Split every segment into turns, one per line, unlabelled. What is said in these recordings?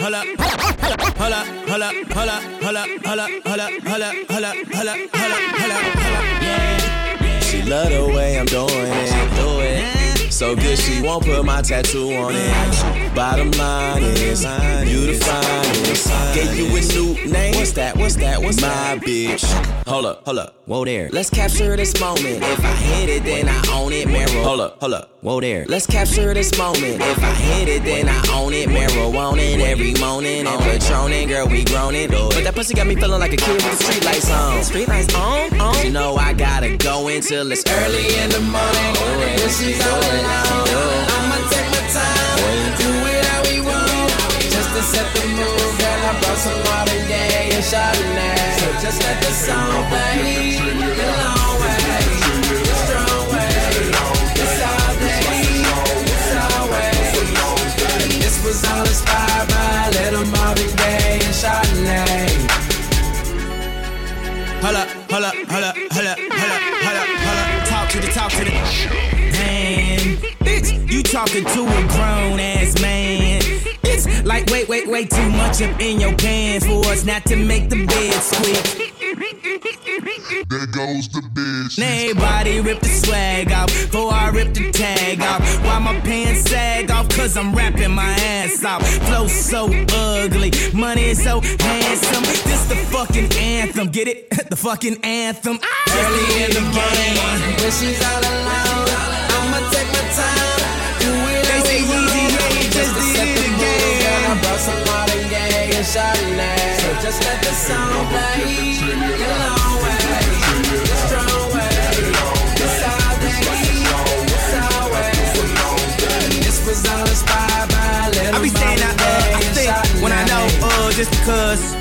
holla, holla, holla, holla, holla, holla, holla, holla, holla, holla, holla, holla, holla, yeah.
She love the way I'm doing it, do it. So good she won't put my tattoo on it. Bottom line is, you the finest. Gave you a new name. What's that? What's that? What's my bitch? Hold up, hold up, whoa there. Let's capture this moment. If I hit it, then I own it. Marrow. Hold up, hold up, whoa there. Let's capture this moment. If I hit it, then I own it. On it every morning. And patroning, girl, we grown it. But that pussy got me feeling like a kid with the street lights on. Street lights on, on. You know I gotta go until it's early in the morning. When she's all alone, I'ma take time. Do it how we want. Just to set the mood, girl, I brought some and Chardonnay. So just let the song play. Long way, strong way. It's all day, it's always. This was all inspired talking to a grown ass man. It's like wait, wait, wait, too much up in your pants for us not to make the bed squeak.
There goes the bitch.
Now everybody rip the swag off before I rip the tag off. Why my pants sag off? Cause I'm rapping my ass off. Flow so ugly, money is so handsome. This the fucking anthem. Get it? the fucking anthem. Early in the game, when she's all alone, Gaye and Chardonnay. So just let the song play. The long way, the strong way. It's all day, it's always. This was all inspired by little
I be saying that, uh, I think when I know, uh, just because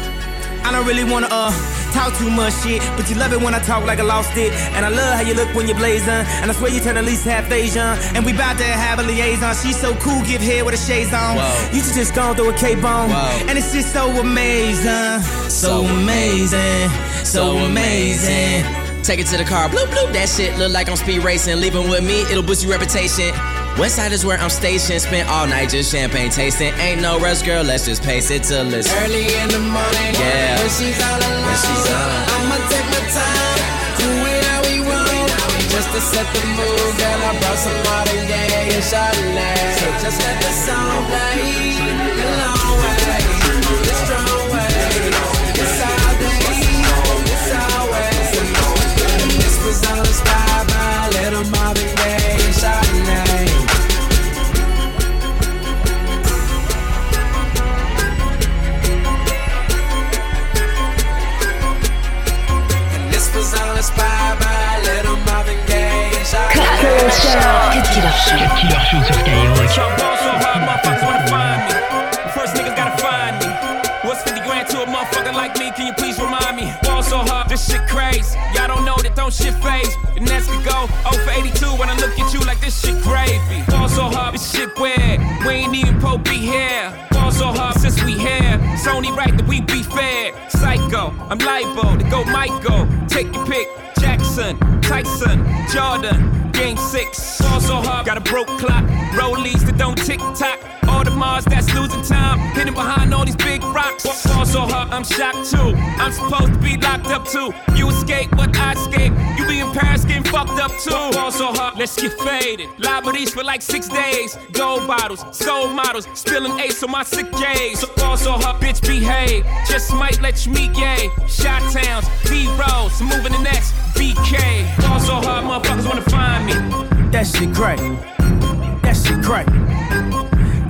I don't really wanna, uh, talk too much shit, but you love it when I talk like I lost it. And I love how you look when you're blazing, and I swear you turn at least half Asian. And we bout to have a liaison. She's so cool, give hair with a shades on.
Whoa.
You should just gone through a K-bone,
Whoa.
and it's just so amazing, so amazing, so amazing.
Take it to the car, bloop bloop. That shit look like I'm speed racing. Leaving with me, it'll boost your reputation. Westside is where I'm stationed. Spent all night just champagne tasting. Ain't no rush, girl. Let's just pace it till it's early in the morning. Yeah, when she's all alone. When she's all I'ma take my time, do it how we want. Just to set the mood, girl. I brought some Marvin Gaye and Chardonnay. So just let the song play. The long way, the strong way. It's all day, it's always. This was all inspired by little Marvin Gaye and this was all inspired by little Marvin Gaye and Chardonnay.
Cut Killer Show.
Killer Show sur Skyrock.
Y'all ball so hard, motherfuckers wanna find me. First niggas gotta find me. What's 50 grand to a motherfucker like me? Can you please remind me? Ball so hard, this shit crazy. Y'all don't know that don't shit phase. The next could go 0 for 82 this. We ain't even po be here. Ball so hard since we here. It's only right that we be fair. Psycho, I'm libo to go Michael. Take your pick. Jackson, Tyson, Jordan, Game 6. Fall so hard, got a broke clock. Rollies that don't tick tock. All the Mars that's losing time. Hidden behind all these big rocks. Fall so hard, I'm shocked too. I'm supposed to be locked up too. You escape, but I escape. Fucked up too. Fall so hard, let's get faded. Liberties for like six days. Gold bottles, soul models. Spilling ace on my sick days. So fall so hard, bitch, behave. Just might let you meet gay. Shot towns, B rolls, moving the next BK. Fall so hard, motherfuckers wanna find me.
That shit crack. That shit crack.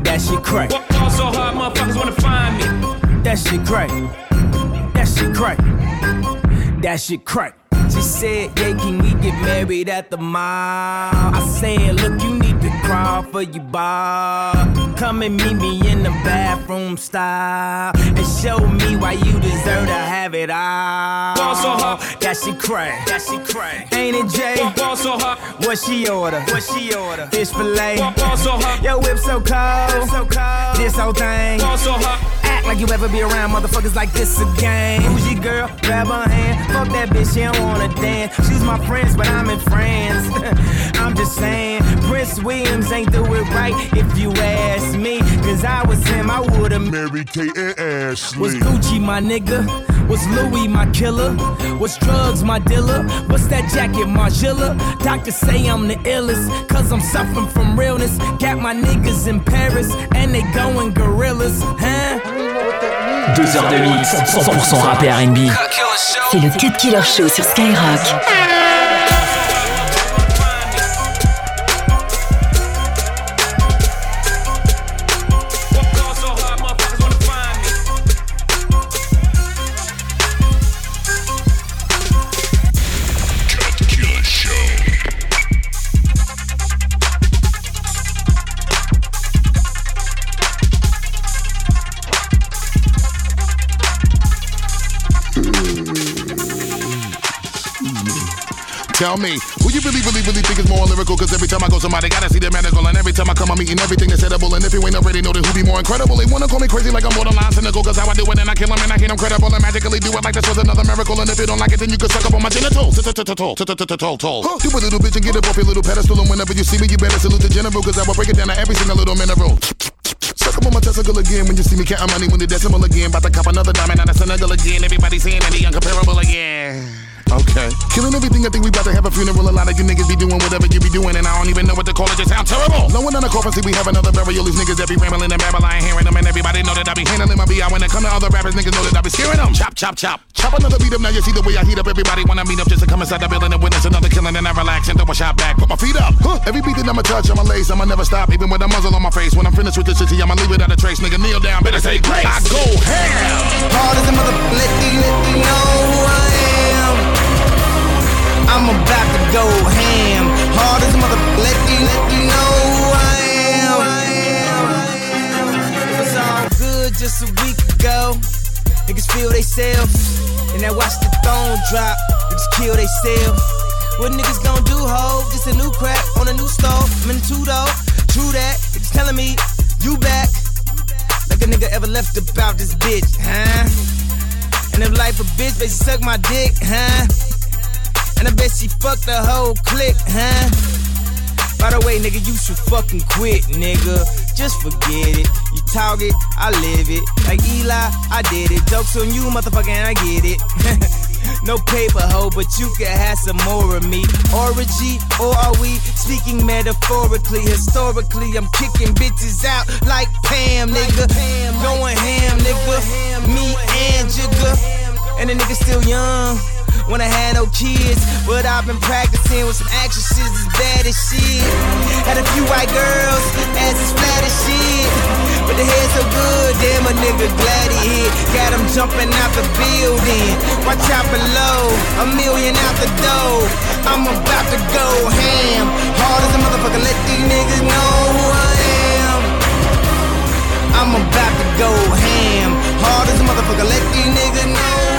That shit crack.
Fall so hard, motherfuckers wanna find me.
That shit crack. That shit crack. That shit crack. She said, yeah, can we get married at the mall? I said, look, you need to crawl for your bar. Come and meet me in the bathroom style and show me why you deserve to have it all.
Ball so hot.
That shit crack. That shit crack. Ain't it, Jay?
Fall so hard,
What she order? What she order? Fish fillet.
fall so hard,
Yo, whip so cold. So cold. This whole thing.
fall so hard.
Like you ever be around motherfuckers like this again. Your girl? Grab her hand. Fuck that bitch, she don't wanna dance. She's my friends, but I'm in France. I'm just saying, Prince Williams ain't do it right if you ask me. Cause I was him, I would've
Mary Kate and Ashley.
was Gucci my nigga? Was Louis my killer? Was drugs my dealer? What's that jacket, Margiela? Doctors say I'm the illest, cause I'm suffering from realness. Got my niggas in Paris, and they going gorillas, huh?
Deux heures de mix, 100% rap R&B.
C'est le Cut Killer Show sur Skyrock.
Tell me, who you really, really, really think is more lyrical? Cause every time I go, somebody gotta see the medical. And every time I come, I'm eating everything that's edible. And if you ain't already know, then who be more incredible? They wanna call me crazy like I'm borderline cynical. Cause how I do it and I kill them and I ain't credible. And magically do it like this was another miracle. And if you don't like it, then you can suck up on my genitals. You a little bitch and get up off your little pedestal. And whenever you see me, you better salute the general. Cause I will break it down to every single little mineral. Suck up on my testicle again when you see me counting money when the decimal again. About to cop another diamond out of Senegal again. Everybody saying that he uncomparable again. Okay. Killing everything, I think we about to have a funeral. A lot of you niggas be doing whatever you be doing, and I don't even know what to call it. Just sound terrible. No one on the coffin see we have another burial. These niggas that be rambling and babble, I ain't hearing them, and everybody know that I be handling my BI. When it come to other rappers, niggas know that I be scaring them. Chop, chop, chop. Chop another beat up. Now you see the way I heat up. Everybody wanna meet up just to come inside the building and witness another killing, and I relax and throw a shot back. Put my feet up. Huh. Every beat that I'ma touch, I'ma lace, I'ma never stop, even with a muzzle on my face. When I'm finished with this shit, I'ma leave it out of trace. Nigga, kneel down, better say grace. I go ham.
Hard as a mother, let these let know who I am. I'm about to go ham. Hard as mother, let you, let you know who I am. It was all good just a week ago. Niggas feel they self, and I watch the throne drop. Niggas kill they self. What niggas gon' do, ho? Just a new crack on a new stove. I'm in two though. True that. Niggas telling me you back. Like a nigga ever left about this bitch, huh? And if life a bitch, she suck my dick, huh? And I bet she fucked the whole clique, huh? By the way, nigga, you should fucking quit, nigga. Just forget it. You talk it, I live it. Like Eli, I did it. Jokes on you, motherfucker, and I get it. no paper hoe, but you can have some more of me. Orgy, or are we speaking metaphorically? Historically, I'm kicking bitches out like Pam, nigga. Going ham, nigga. Me and Jigga. And the nigga still young. When I had no kids, but I've been practicing with some actresses as bad as shit. Had a few white girls, ass as flat as shit. But the head so good, damn a nigga glad he hit. Got him jumping out the building. Watch out below, a million out the door. I'm about to go ham. Hard as a motherfucker, let these niggas know who I am. I'm about to go ham. Hard as a motherfucker, let these niggas know.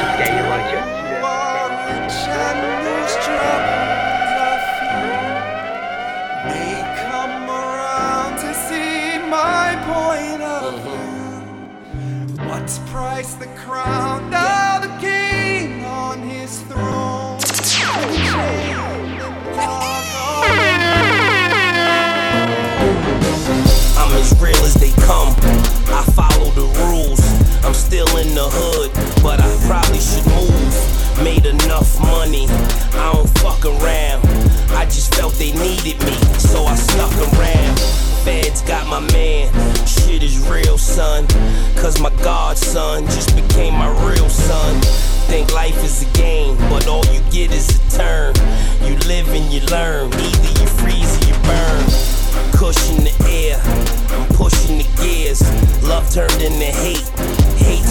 Still in the hood, but I probably should move. Made enough money, I don't fuck around. I just felt they needed me, so I stuck around. Feds got my man, shit is real, son. Cause my godson just became my real son. Think life is a game, but all you get is a turn. You live and you learn, either you freeze or you burn. Cushion the air, I'm pushing the gears. Love turned into hate, hate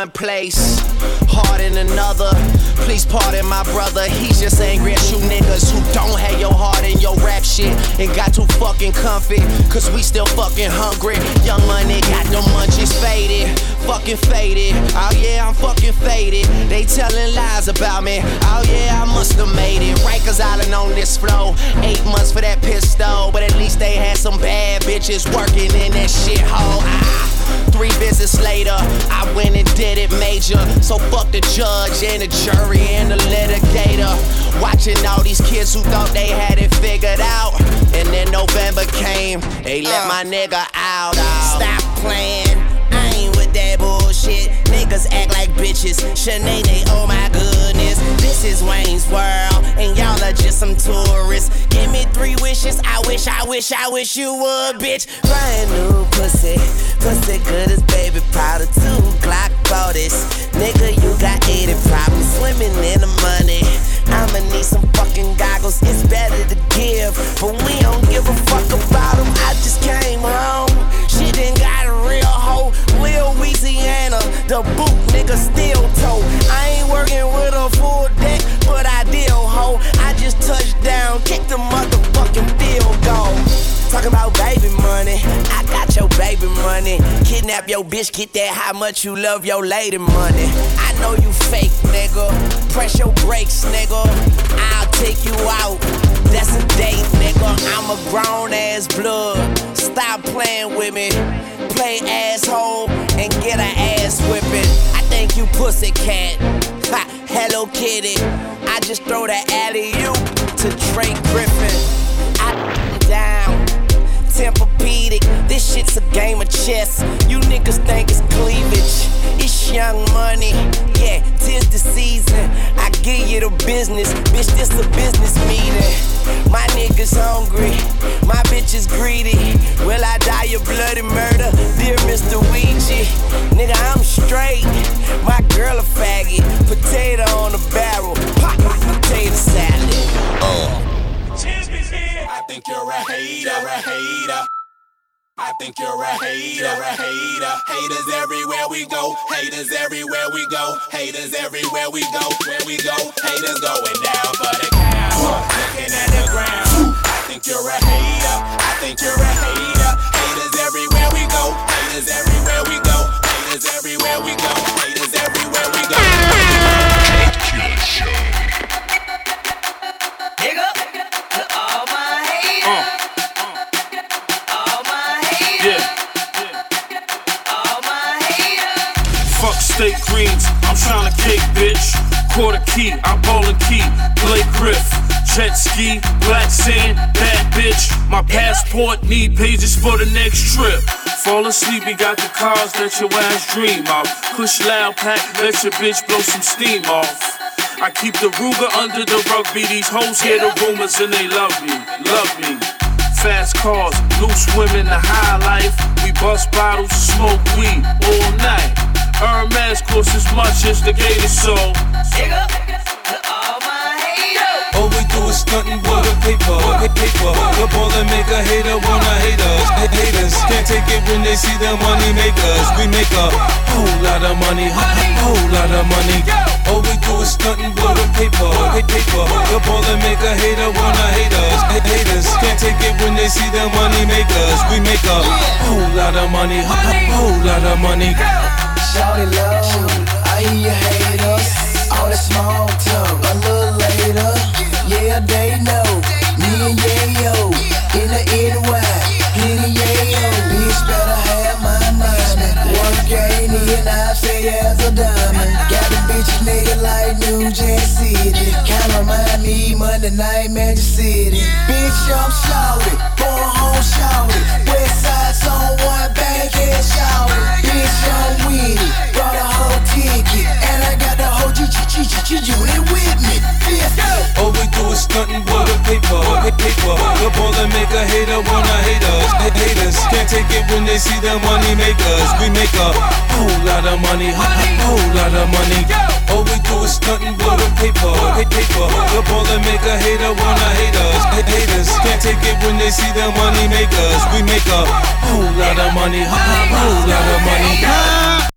one place, heart in another. Please pardon my brother, he's just angry at you niggas who don't have your heart in your rap shit and got too fucking comfy. Cause we still fucking hungry. Young money got no munchies faded, fucking faded. Oh yeah, I'm fucking faded. They telling lies about me. Oh yeah, I must have made it. Rikers Island on this flow. Eight months for that pistol, but at least they had some bad bitches working in that shithole. Ah. Three visits later, I went and did it major. So fuck the judge and the jury and the litigator. Watching all these kids who thought they had it figured out. And then November came, they let my nigga out. Stop playing, I ain't with that bullshit. Niggas act like bitches. Shanae, oh my goodness. This is Wayne's World, and y'all are just some tourists. Give me three wishes. I wish, I wish, I wish you would, bitch. Brand new pussy. Pussy good as baby powder. Two Glock bodies. Nigga, you got 80 problems. Swimming in the money. I'ma need some fucking goggles. It's better to give, but we don't give a fuck baby money. Kidnap your bitch, get that how much you love your lady money. I know you fake, nigga. Press your brakes, nigga. I'll take you out. That's a date, nigga. I'm a grown ass blood. Stop playing with me. Play asshole and get an ass whipping. I think you pussy cat. Ha, Hello Kitty. I just throw the alley you to Drake Griffin. I down. Tempur-Pedic, this shit's a game of chess. You niggas think it's cleavage. It's young money, yeah, tis the season. I give you the business, bitch, this a business meeting. My niggas hungry, my bitch is greedy. Will I die a bloody murder? Dear Mr. Ouija, nigga, I'm straight. My girl a faggot, potato on the barrel, pop, potato salad. Uh.
I think you're a hater, a hater. I think you're a hater, a hater. Haters everywhere we go, haters everywhere we go, haters everywhere we go, where we go, haters going down for the count. Looking at the ground. I think you're a hater, I think you're a hater. Haters everywhere we go, haters everywhere we go, haters everywhere we go, haters everywhere we go.
Big
steak greens, I'm tryna cake, bitch. Quarter key, I bowl and key. Blake Griff, jet ski, black sand, bad bitch. My passport need pages for the next trip. Fall asleep, we got the cars that your ass dream of. Push loud pack, let your bitch blow some steam off. I keep the Ruger under the rugby. These hoes hear the rumors and they love me, love me. Fast cars, loose women, the high life. We bust bottles, smoke weed all night. Hermes costs as much as the gator soul.
Big up to all my haters.
All we do is
stunting for the paper, paper. The ball and make a hater wanna hate us. Haters can't take it when they see the money makers. We make a whole lot of money, whole lot of money. All we do is stunting for the paper, paper. The ball and make a hater wanna hate us. Haters can't take it when they see the money makers. We make a whole lot of money, whole lot of money.
Shawty low, I hear you hate us. All that small talk, a little later. Yeah, they know. Me and Yayo in the NY, hitting Yayo. Bitch better have my money. Work ain't in, I say as a diamond. Got a bitch nigga like New Jack City. Kinda remind me Monday night Magic City. Bitch, I'm shouted, born home shouted. G unit with me. Yeah.
All we do is stunting with the paper, paper. The ball and make a hater wanna hate us. Haters can't take it when they see the money makers. We make a whole lot of money, whole lot of money. All we do is stunting for the paper, paper. The ball and make a hater wanna hate us. Haters can't take it when they see the money makers. We make a whole lot of money, whole lot of money.